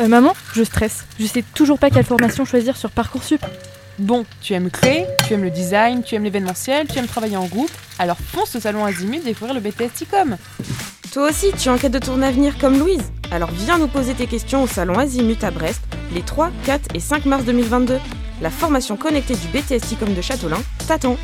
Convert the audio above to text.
Euh, maman, je stresse. Je sais toujours pas quelle formation choisir sur Parcoursup. Bon, tu aimes créer, tu aimes le design, tu aimes l'événementiel, tu aimes travailler en groupe, alors fonce au salon Azimut découvrir le BTS TICOM. Toi aussi, tu es en quête de ton avenir comme Louise Alors viens nous poser tes questions au salon Azimut à Brest les 3, 4 et 5 mars 2022. La formation connectée du BTS TICOM de Châtelain t'attend